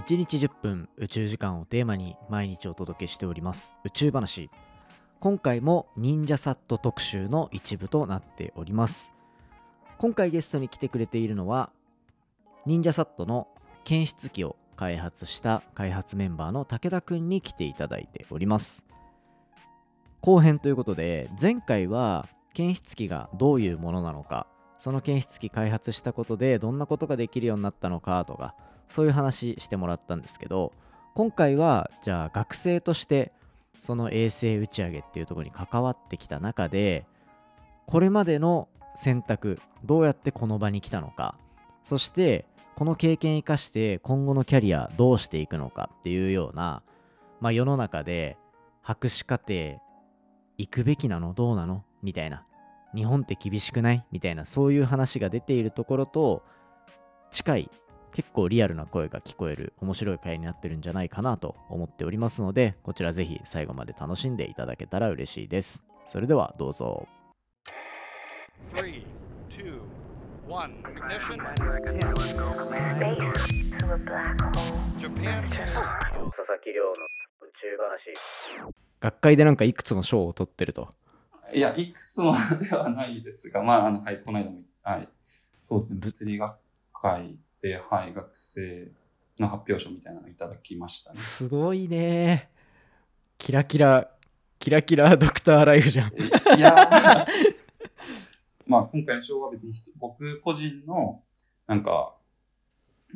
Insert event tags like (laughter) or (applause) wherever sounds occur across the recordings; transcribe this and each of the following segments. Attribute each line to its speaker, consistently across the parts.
Speaker 1: 1日10分宇宙時間をテーマに毎日お届けしております。宇宙話。今回も忍者サット特集の一部となっております。今回ゲストに来てくれているのは忍者サットの検出機を開発した開発メンバーの武田くんに来ていただいております。後編ということで前回は検出機がどういうものなのかその検出機開発したことでどんなことができるようになったのかとかそういう話してもらったんですけど今回はじゃあ学生としてその衛星打ち上げっていうところに関わってきた中でこれまでの選択どうやってこの場に来たのかそしてこの経験生かして今後のキャリアどうしていくのかっていうような、まあ、世の中で博士課程行くべきなのどうなのみたいな日本って厳しくないみたいなそういう話が出ているところと近い結構リアルな声が聞こえる面白い回になってるんじゃないかなと思っておりますのでこちらぜひ最後まで楽しんでいただけたら嬉しいです。それではどうぞ。
Speaker 2: 3, 2, 1, ignition. Japan.
Speaker 1: 佐々木亮の宇宙話学会でなんかいくつも賞を取ってると。
Speaker 3: いや、いくつもではないですが、まあ、あの、はい、この間も、はい、そうですね、物理学会。で、はい、学生の発表書みたいなのいただきましたね。
Speaker 1: すごいね。キラキラキラキラドクターライフじゃん。
Speaker 3: いや、(laughs) まあ、今回の賞は別に僕個人の、なんか、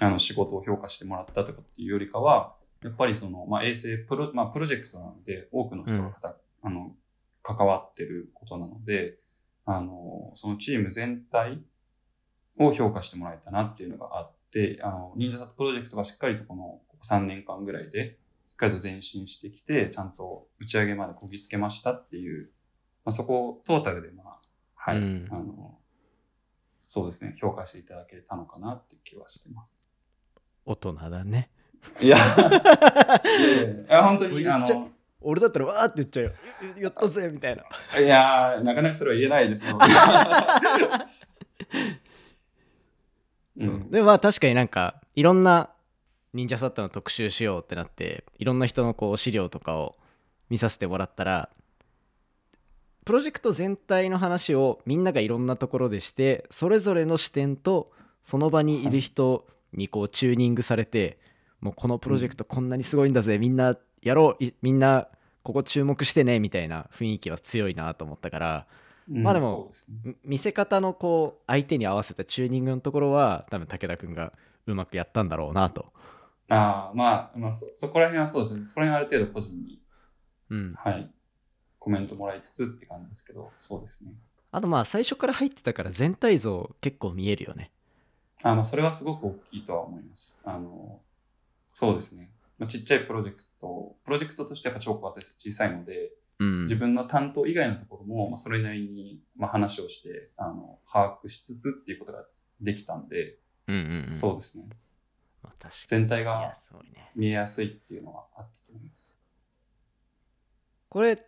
Speaker 3: あの、仕事を評価してもらったとかっていうよりかは、やっぱりその、まあ、衛星プロ、まあ、プロジェクトなので、多くの人がかた、あの、関わってることなので、あの、そのチーム全体を評価してもらえたなっていうのがあって、あの、忍者サットプロジェクトがしっかりとこの3年間ぐらいで、しっかりと前進してきて、ちゃんと打ち上げまでこぎつけましたっていう、まあ、そこをトータルで、まあ、はい、
Speaker 1: うん。
Speaker 3: あの、そうですね、評価していただけたのかなって気はしてます。
Speaker 1: 大人だね。
Speaker 3: いや、いやいやいや本当に、あの、
Speaker 1: 俺だったらわーって言っちゃうよ。やったぜみたいな。い
Speaker 3: やー、なかなかそれは言えないですね。(laughs) う
Speaker 1: ん。でもまあ確かになんかいろんな忍者サットの特集しようってなっていろんな人のこう資料とかを見させてもらったらプロジェクト全体の話をみんながいろんなところでしてそれぞれの視点とその場にいる人にこうチューニングされてもうこのプロジェクトこんなにすごいんだぜみんなやろうみんなここ注目してねみたいな雰囲気は強いなと思ったからまあでも
Speaker 3: ですね
Speaker 1: み見せ方のこう相手に合わせたチューニングのところは多分武田君がうまくやったんだろうなと。
Speaker 3: ああ、まあ、まあそ、そこら辺はそうですね。そこら辺はある程度個人に、
Speaker 1: うん、
Speaker 3: はい、コメントもらいつつって感じですけど、そうですね。
Speaker 1: あとまあ最初から入ってたから全体像結構見えるよね。
Speaker 3: あまあ、それはすごく大きいとは思います。あの、そうですね。まあ、ちっちゃいプロジェクト、プロジェクトとしてやっぱ超小型で小さいので、
Speaker 1: うん、
Speaker 3: 自分の担当以外のところも、まあ、それなりに、まあ、話をして、あの、把握しつつっていうことができたんで、
Speaker 1: うんうんうん、
Speaker 3: そうですね。
Speaker 1: まあ、確かに
Speaker 3: 全体が。見えやすいっていうのはあったと思います。
Speaker 1: これ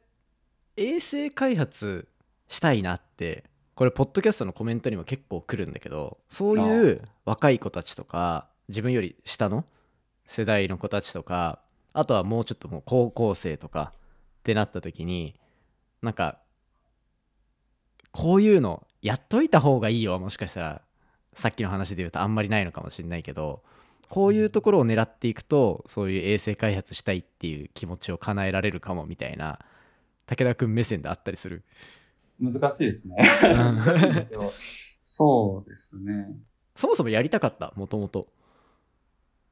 Speaker 1: 衛星開発したいなってこれポッドキャストのコメントにも結構来るんだけどそういう若い子たちとか自分より下の世代の子たちとかあとはもうちょっともう高校生とかってなった時になんかこういうのやっといた方がいいよはもしかしたらさっきの話で言うとあんまりないのかもしれないけどこういうところを狙っていくとそういう衛星開発したいっていう気持ちを叶えられるかもみたいな武田君目線であったりする？
Speaker 3: 難しいですね。そうですね。
Speaker 1: そもそもやりたかった？もともと。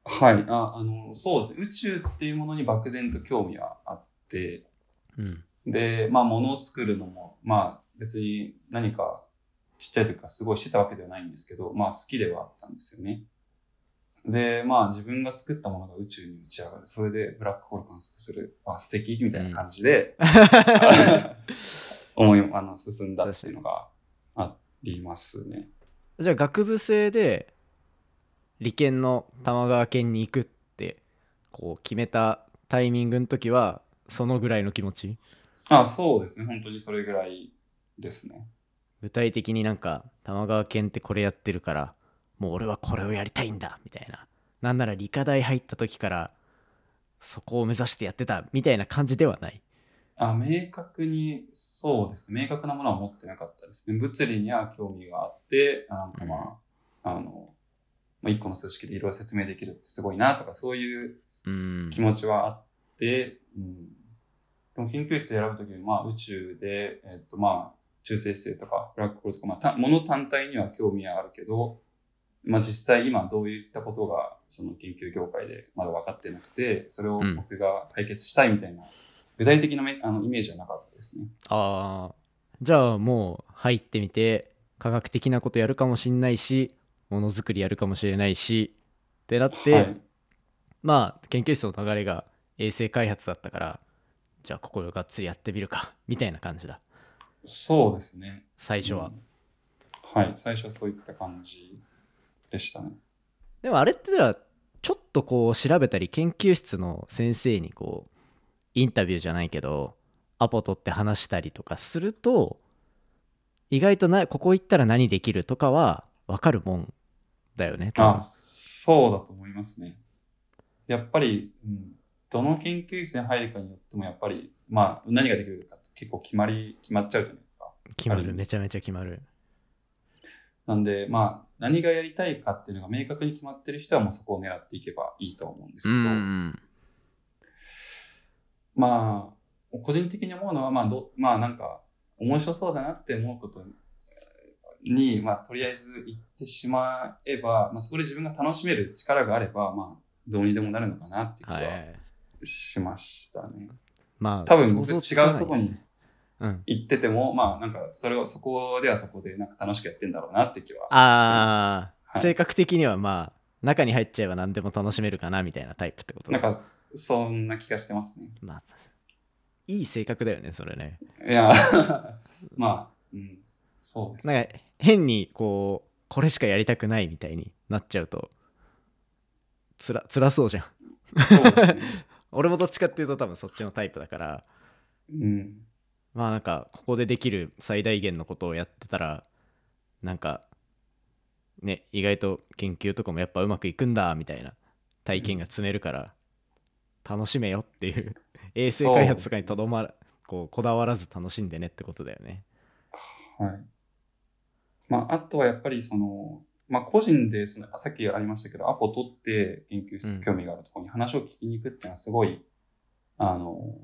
Speaker 3: はい。あ、あの、そうですね。宇宙っていうものに漠然と興味はあって、
Speaker 1: うん
Speaker 3: で、まあ、物を作るのも、まあ、別に何かちっちゃい時からすごいしてたわけではないんですけど、まあ、好きではあったんですよね。で、まあ、自分が作ったものが宇宙に打ち上がる。それでブラックホール観測する。あ、素敵みたいな感じで、思い、あの、進んだっていうのがありますね。
Speaker 1: じゃあ学部生で理研の玉川県に行くってこう決めたタイミングの時はそのぐらいの気持ち？
Speaker 3: あ、そうですね。本当にそれぐらいですね。
Speaker 1: 具体的になんか玉川県ってこれやってるからもう俺はこれをやりたいんだみたいななんなら理科大入った時からそこを目指してやってたみたいな感じではない？
Speaker 3: あ明確に、そうですね。明確なものは持ってなかったですね。物理には興味があって、なんかまあ、あの、まあ、一個の数式でいろいろ説明できるってすごいなとか、そういう
Speaker 1: うん
Speaker 3: 気持ちはあって、うん。でも研究室選ぶときに、まあ宇宙で、えっとまあ、中性子星とか、ブラックホールとか、まあ、た物単体には興味はあるけど、まあ実際今どういったことがその研究業界でまだ分かってなくて、それを
Speaker 1: うん
Speaker 3: 僕が解決したいみたいな、具体的なめあのイメージはなかったですね。
Speaker 1: ああじゃあもう入ってみて科学的なことやるかもしんないしものづくりやるかもしれないしってなって、
Speaker 3: はい。
Speaker 1: まあ研究室の流れが衛星開発だったからじゃあここをがっつりやってみるか (laughs) みたいな感じだ
Speaker 3: そうですね。
Speaker 1: 最初は、
Speaker 3: うんはい。最初はそういった感じでしたね。
Speaker 1: でもあれってじゃあちょっとこう調べたり研究室の先生にこうインタビューじゃないけどアポ取って話したりとかすると意外となここ行ったら何できるとかは分かるもんだよね
Speaker 3: あ、そうだと思いますね。やっぱり、うん、どの研究室に入るかによっても、やっぱり、まあ、何ができるかって結構決まり、決まっちゃうじゃないですか。
Speaker 1: 決ま
Speaker 3: ある。
Speaker 1: るめちゃめちゃ決まる。
Speaker 3: なんで、まあ、何がやりたいかっていうのが明確に決まってる人はもうそこを狙っていけばいいと思うんですけど、
Speaker 1: ん
Speaker 3: まあ、個人的に思うのは、まあ、どまあ、なんか、面白そうだなって思うことに、まあ、とりあえず行ってしまえば、まあ、そこで自分が楽しめる力があれば、まあ、どうにでもなるのかなっていう気
Speaker 1: は
Speaker 3: はいしましたね。
Speaker 1: まあ
Speaker 3: 多分僕違
Speaker 1: う
Speaker 3: とこに
Speaker 1: うん
Speaker 3: 行ってても、まあ、なんか、それを、そこではそこで、なんか楽しくやってんだろうなって気はしてます。
Speaker 1: ああ、
Speaker 3: はい
Speaker 1: 性格的にはまあ中に入っちゃえば何でも楽しめるかなみたいなタイプってこと？だ
Speaker 3: なんか、そんな気がしてますね。
Speaker 1: まあいい性格だよねそれね
Speaker 3: いや、(laughs) まあ、うん、そうですね。
Speaker 1: なんか変にこうこれしかやりたくないみたいになっちゃうとつら辛そうじゃん
Speaker 3: そうですね。
Speaker 1: 俺もどっちかっていうと多分そっちのタイプだから
Speaker 3: うん。
Speaker 1: まあなんかここでできる最大限のことをやってたらなんかね意外と研究とかもやっぱうまくいくんだみたいな体験が積めるから楽しめよっていう衛星開発とかにとどまらこうこだわらず楽しんでねってことだよね
Speaker 3: はい。まあ、あとはやっぱりその、まあ、個人でその、あさっきありましたけど、アポ取って研究室
Speaker 1: うん
Speaker 3: 興味があるところに話を聞きに行くっていうのはすごい、あの、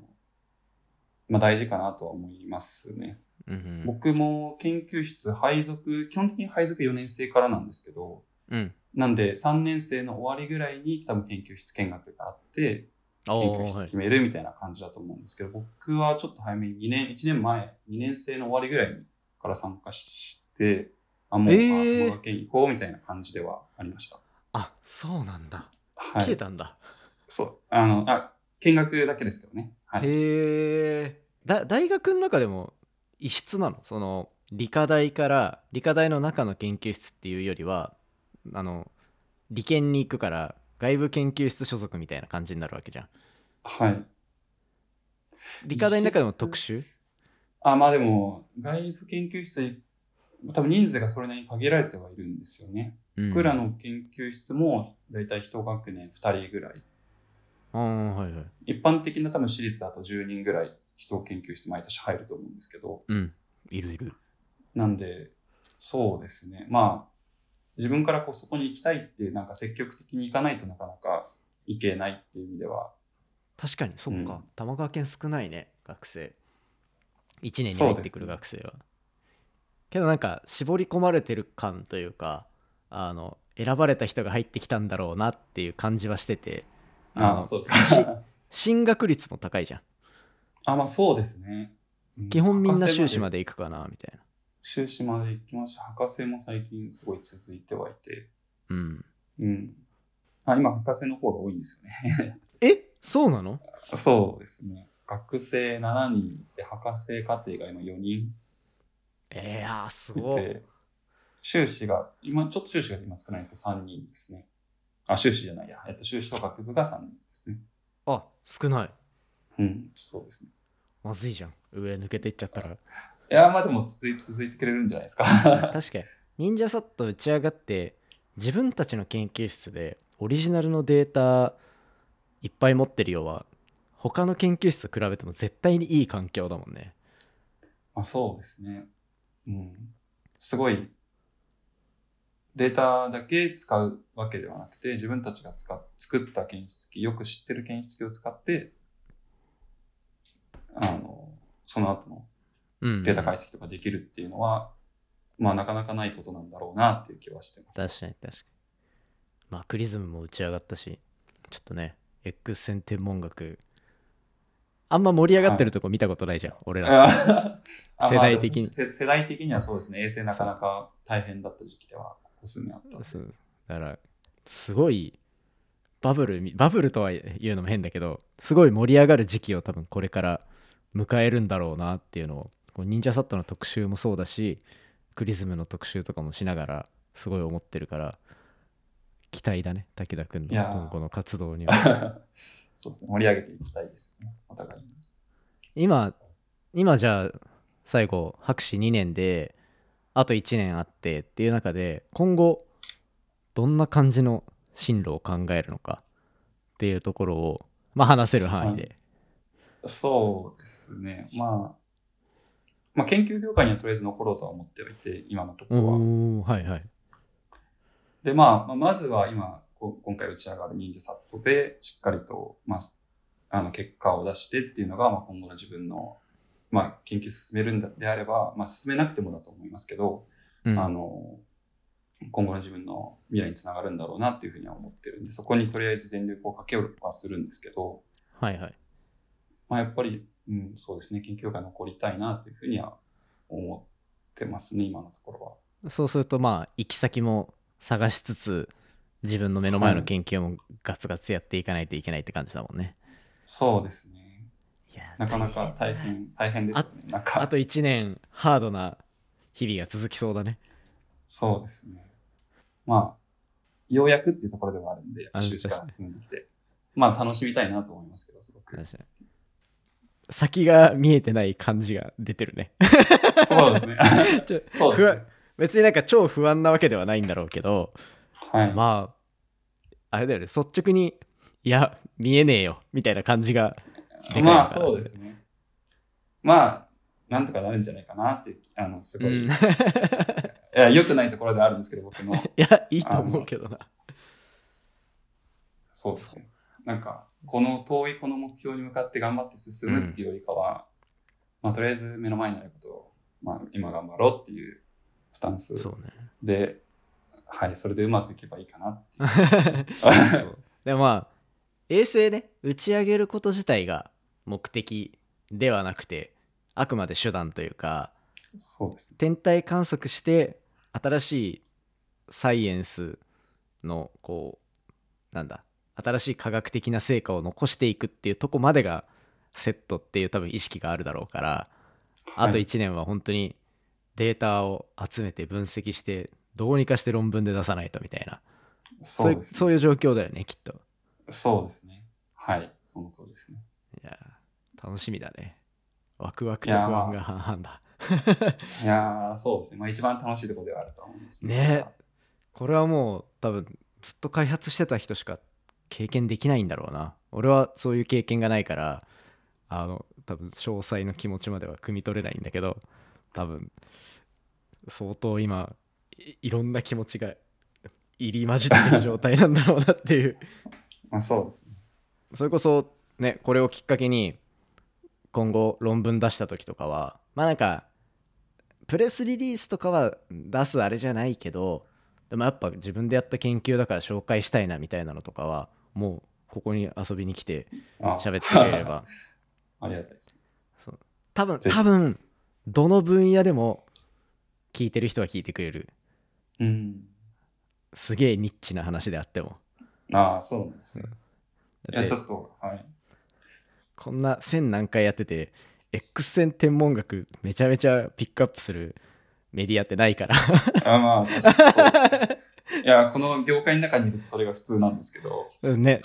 Speaker 3: まあ、大事かなとは思いますね。
Speaker 1: うんうん。
Speaker 3: 僕も研究室配属、基本的に配属4年生からなんですけど、
Speaker 1: うん。
Speaker 3: なんで3年生の終わりぐらいに多分研究室見学があって、
Speaker 1: お
Speaker 3: 研究室決めるみたいな感じだと思うんですけど、僕はちょっと早めに2年、1年前、2年生の終わりぐらいから参加して、あ、もう、
Speaker 1: えー
Speaker 3: あ行こうみたいな感じではありました。
Speaker 1: あそうなんだ
Speaker 3: はい。
Speaker 1: 消えたんだ、
Speaker 3: そう。あの、あ、見学だけですけどね。はい。
Speaker 1: へえだ大学の中でも異質なのその理科大から理科大の中の研究室っていうよりはあの理研に行くから外部研究室所属みたいな感じになるわけじゃん
Speaker 3: はい。
Speaker 1: 理科大の中でも特殊
Speaker 3: あ、まあでも、外部研究室、多分人数がそれなりに限られてはいるんですよね。僕らの研究室もだいたい一学年2人ぐらい。
Speaker 1: ああはいはい。
Speaker 3: 一般的な多分私立だと10人ぐらい人研究室毎年入ると思うんですけど、
Speaker 1: うん。いるいる。
Speaker 3: なんで、そうですね。まあ、自分からこうそこに行きたいって、なんか積極的に行かないとなかなか行けないっていう意味では、
Speaker 1: 確かにそっか、
Speaker 3: うん。
Speaker 1: 玉川県少ないね学生。1年に入ってくる学生は、けどなんか絞り込まれてる感というかあの選ばれた人が入ってきたんだろうなっていう感じはしててあの
Speaker 3: あそうです
Speaker 1: し
Speaker 3: ね。
Speaker 1: 進学率も高いじゃん
Speaker 3: あ、まあそうですね。うん
Speaker 1: 基本みんな修士ま
Speaker 3: で。
Speaker 1: で行くかなみたいな
Speaker 3: 修士まで行きますし、博士も最近すごい続いてはいて、
Speaker 1: うん
Speaker 3: うん。あ今、博士の方が多いんですよね。(laughs)
Speaker 1: え？そうなの？
Speaker 3: そうですね。学生7人で、博士課程が今4人
Speaker 1: えー、あーす
Speaker 3: い
Speaker 1: ごい
Speaker 3: て、修士が、今ちょっと修士が今少ないんですけど、3人ですね。あ、修士じゃないや。えっと、修士と学部が3人ですね。
Speaker 1: あ少ない
Speaker 3: うん、そうですね。
Speaker 1: まずいじゃん上抜けていっちゃったら
Speaker 3: いや、まあでも続い続いてくれるんじゃないですか。(laughs)
Speaker 1: 確かに忍者サット打ち上がって自分たちの研究室でオリジナルのデータいっぱい持ってるようは他の研究室と比べても絶対にいい環境だもんね
Speaker 3: まあ、そうですね。うん。すごい、データだけ使うわけではなくて、自分たちが使っ作った検出器、よく知ってる検出器を使って、あの、その後の
Speaker 1: うん
Speaker 3: データ解析とかできるっていうのは、まあなかなかないことなんだろうなっていう気はしてます。
Speaker 1: 確かに確かにまあクリズムも打ち上がったしちょっとね X 線天文学あんま盛り上がってるとこ見たことないじゃん、俺ら。(laughs)
Speaker 3: あ
Speaker 1: 世代的に。
Speaker 3: まあせ世代的にはそうですね。衛星なかなか大変だった時期では、ここ数年あった。
Speaker 1: そう。だからすごいバブルみバブルとは言うのも変だけどすごい盛り上がる時期を多分これから迎えるんだろうなっていうのをこう忍者サットの特集もそうだしクリズムの特集とかもしながらすごい思ってるから期待だね武田君の今後の活動には (laughs)
Speaker 3: そうですね。盛り上げていきたいですね。お互いに。
Speaker 1: 今今じゃあ最後博士2年であと1年あってっていう中で今後どんな感じの進路を考えるのかっていうところをまあ話せる範囲で、
Speaker 3: そうですね。まあ、まあ、研究業界にはとりあえず残ろうとは思っておいて、今のところは。
Speaker 1: はいはい
Speaker 3: で、まあ、まずは今、こ今回打ち上がる忍者サットで、しっかりと、まあ、あの、結果を出してっていうのが、まあ、今後の自分の、まあ、研究進めるんであれば、まあ、進めなくてもだと思いますけど、
Speaker 1: うん
Speaker 3: あの、今後の自分の未来につながるんだろうなっていうふうには思ってるんで、そこにとりあえず全力をかけようはするんですけど、
Speaker 1: はいはい
Speaker 3: まあ、やっぱり、うん、そうですね、研究会残りたいなというふうには思ってますね、今のところは。
Speaker 1: そうするとまあ行き先も探しつつ自分の目の前の研究もガツガツやっていかないといけないって感じだもんね、
Speaker 3: そうですね。
Speaker 1: いや
Speaker 3: なかなか大変、大変ですね。なんか、
Speaker 1: あと1年ハードな日々が続きそうだね
Speaker 3: そうですね。まあ、ようやくっていうところではあるんで、
Speaker 1: あ
Speaker 3: 収支が進んできて、まあ楽しみたいなと思いますけど、すごく。
Speaker 1: 先が見えてない感じが出てるね
Speaker 3: そうですね。(laughs) そうですね。
Speaker 1: 別になんか超不安なわけではないんだろうけど
Speaker 3: はい。
Speaker 1: まああれだよね率直にいや見えねえよみたいな感じが
Speaker 3: まあそうですね。まあ、なんとかなるんじゃないかなってあの、すごい、
Speaker 1: うん (laughs)
Speaker 3: いや良くないところではあるんですけど、僕の。(laughs)
Speaker 1: いやいいと思うけどな
Speaker 3: そうですね。なんか、この遠いこの目標に向かって頑張って進むっていうよりかは、まあ、とりあえず目の前にあることを、まあ、今頑張ろうっていうスタンス
Speaker 1: そうね
Speaker 3: で、はい、それでうまくいけばいいかな (laughs)
Speaker 1: でもまあ衛星ね打ち上げること自体が目的ではなくてあくまで手段というか
Speaker 3: そうですね。
Speaker 1: 天体観測して新しいサイエンスのこうなんだ新しい科学的な成果を残していくっていうとこまでがセットっていう多分意識があるだろうからあと
Speaker 3: はい
Speaker 1: 1年は本当にデータを集めて分析してどうにかして論文で出さないとみたいな。そ
Speaker 3: うね。
Speaker 1: そういう状況だよねきっと。
Speaker 3: そうですね。はい、その通りですね。
Speaker 1: いやー楽しみだね。ワクワクと不安が半々だ。(laughs)
Speaker 3: いやー、そうですね。まあ一番楽しいところではあると思います
Speaker 1: ね。これはもう多分ずっと開発してた人しか経験できないんだろうな。俺はそういう経験がないからあの多分詳細の気持ちまでは汲み取れないんだけど多分相当今いいろんな気持ちが入り混じってる状態なんだろうなっていう。(laughs)
Speaker 3: まあそうですね。
Speaker 1: それこそねこれをきっかけに今後論文出した時とかはまあなんかプレスリリースとかは出すあれじゃないけどでもやっぱ自分でやった研究だから紹介したいなみたいなのとかはもうここに遊びに来て
Speaker 3: あ。
Speaker 1: 喋ってくれれば。(laughs)
Speaker 3: ありがたいです。
Speaker 1: 多分多分どの分野でも聞いてる人は聞いてくれる
Speaker 3: うん。
Speaker 1: すげえニッチな話であっても
Speaker 3: ああ、そうなんですね。いや、
Speaker 1: だって
Speaker 3: ちょっと、はい。
Speaker 1: こんな1000何回やってて X 線天文学めちゃめちゃピックアップするメディアってないから
Speaker 3: あまあ、確かに。いや、この業界の中にいるとそれが普通なんですけど、
Speaker 1: うんね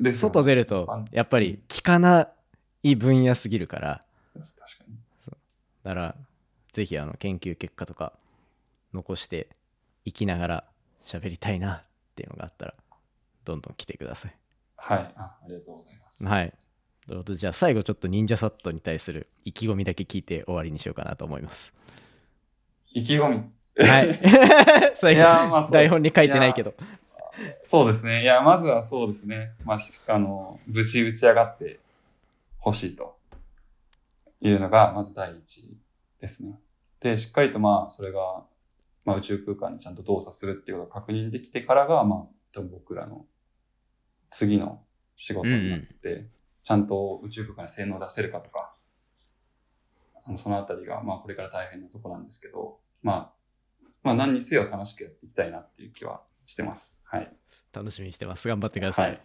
Speaker 3: で
Speaker 1: 外出るとやっぱり聞かない分野すぎるから
Speaker 3: 確かに。
Speaker 1: だからぜひあの研究結果とか残していきながら喋りたいなっていうのがあったらどんどん来てください。
Speaker 3: はい。あありがとうございます。
Speaker 1: はい。ということでじゃあ最後ちょっと忍者サットに対する意気込みだけ聞いて終わりにしようかなと思います。
Speaker 3: 意気込み？
Speaker 1: はい。(laughs) 最
Speaker 3: いやーまあ
Speaker 1: 後、台本に書いてないけど。
Speaker 3: そうですね。いや、まずはそうですね。まあ、しあの、無事打ち上がってほしいというのが、まず第一ですね。で、しっかりとまあ、それが、まあ、宇宙空間にちゃんと動作するっていうことが確認できてからが、まあ、多分僕らの次の仕事になって、ちゃんと宇宙空間に性能を出せるかとか、あのそのあたりが、まあ、これから大変なとこなんですけど、まあ、まあ、何にせよ楽しくやっていきたいなっていう気はしてます。はい。
Speaker 1: 楽しみにしてます。頑張ってください。
Speaker 3: はい。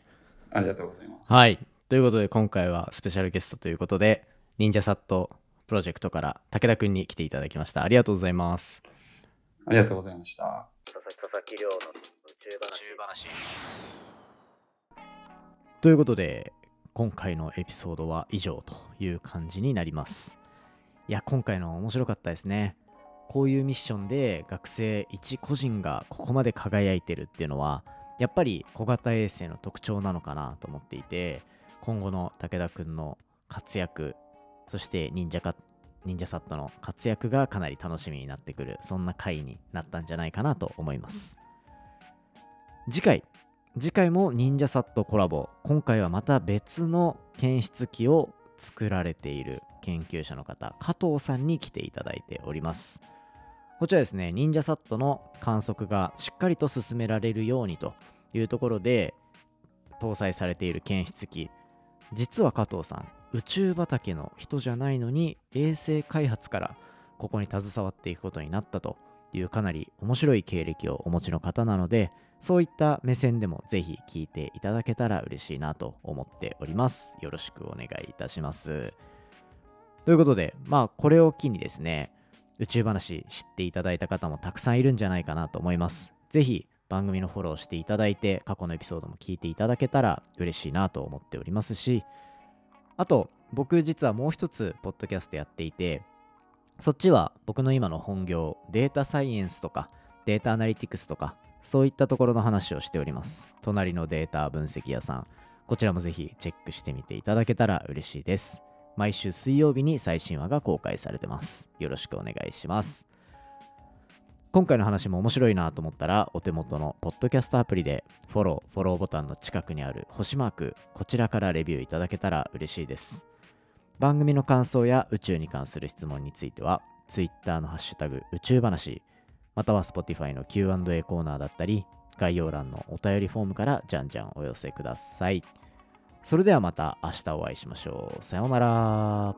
Speaker 3: ありがとうございます。
Speaker 1: はい。ということで今回はスペシャルゲストということで、忍者サットプロジェクトから武田くんに来ていただきました。ありがとうございます。
Speaker 3: ありがとうございました。
Speaker 1: 佐々木亮の宇宙話。ということで今回のエピソードは以上という感じになります。いや今回の面白かったですね。こういうミッションで学生一個人がここまで輝いてるっていうのはやっぱり小型衛星の特徴なのかなと思っていて今後の武田くんの活躍そして忍者か忍者サットの活躍がかなり楽しみになってくるそんな回になったんじゃないかなと思います。次回。次回も忍者サットコラボ。今回はまた別の検出器を作られている研究者の方加藤さんに来ていただいております。こちらですね。忍者サットの観測がしっかりと進められるようにというところで搭載されている検出器実は加藤さん宇宙畑の人じゃないのに衛星開発からここに携わっていくことになったというかなり面白い経歴をお持ちの方なのでそういった目線でもぜひ聞いていただけたら嬉しいなと思っております。よろしくお願いいたします。ということで、まあこれを機にですね、宇宙話知っていただいた方もたくさんいるんじゃないかなと思います。ぜひ番組のフォローしていただいて、過去のエピソードも聞いていただけたら嬉しいなと思っておりますし、あと、僕実はもう一つ、ポッドキャストやっていて、そっちは僕の今の本業、データサイエンスとか、データアナリティクスとか、そういったところの話をしております。隣のデータ分析屋さん、こちらもぜひチェックしてみていただけたら嬉しいです。毎週水曜日に最新話が公開されてます。よろしくお願いします。今回の話も面白いなと思ったら、お手元のポッドキャストアプリでフォロー、フォローボタンの近くにある星マーク、こちらからレビューいただけたら嬉しいです。番組の感想や宇宙に関する質問については、Twitter のハッシュタグ宇宙話、または Spotify の Q&A コーナーだったり、概要欄のお便りフォームからじゃんじゃんお寄せください。それではまた明日お会いしましょう。さようなら。